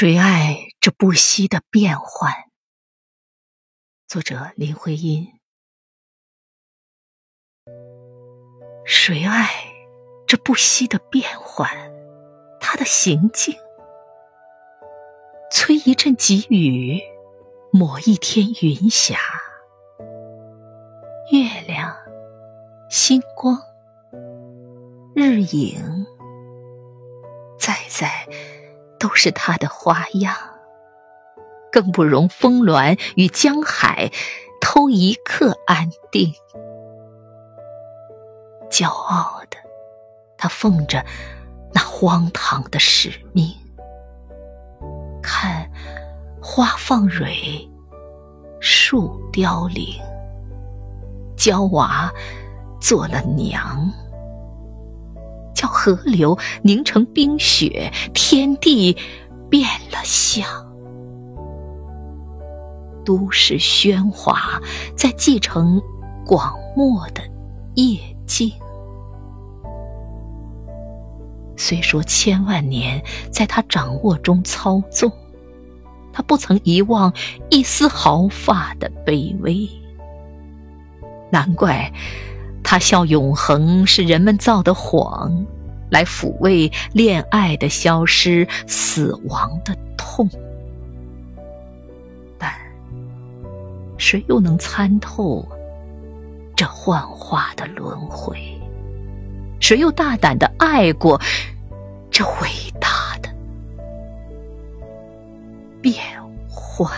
谁爱这不息的变幻？作者林徽因。谁爱这不息的变幻？他的行径，催一阵急雨，抹一天云霞。月亮、星光、日影，在在。都是他的花样，更不容峰峦与江海偷一刻安定。骄傲的，他奉着那荒唐的使命，看花放蕊，树凋零，娇娃做了娘。河流凝成冰雪，天地变了相。都市喧哗在继承广漠的夜静。虽说千万年在他掌握中操纵，他不曾遗忘一丝毫发的卑微。难怪。他笑永恒是人们造的谎，来抚慰恋爱的消失、死亡的痛。但谁又能参透这幻化的轮回？谁又大胆的爱过这伟大的变幻？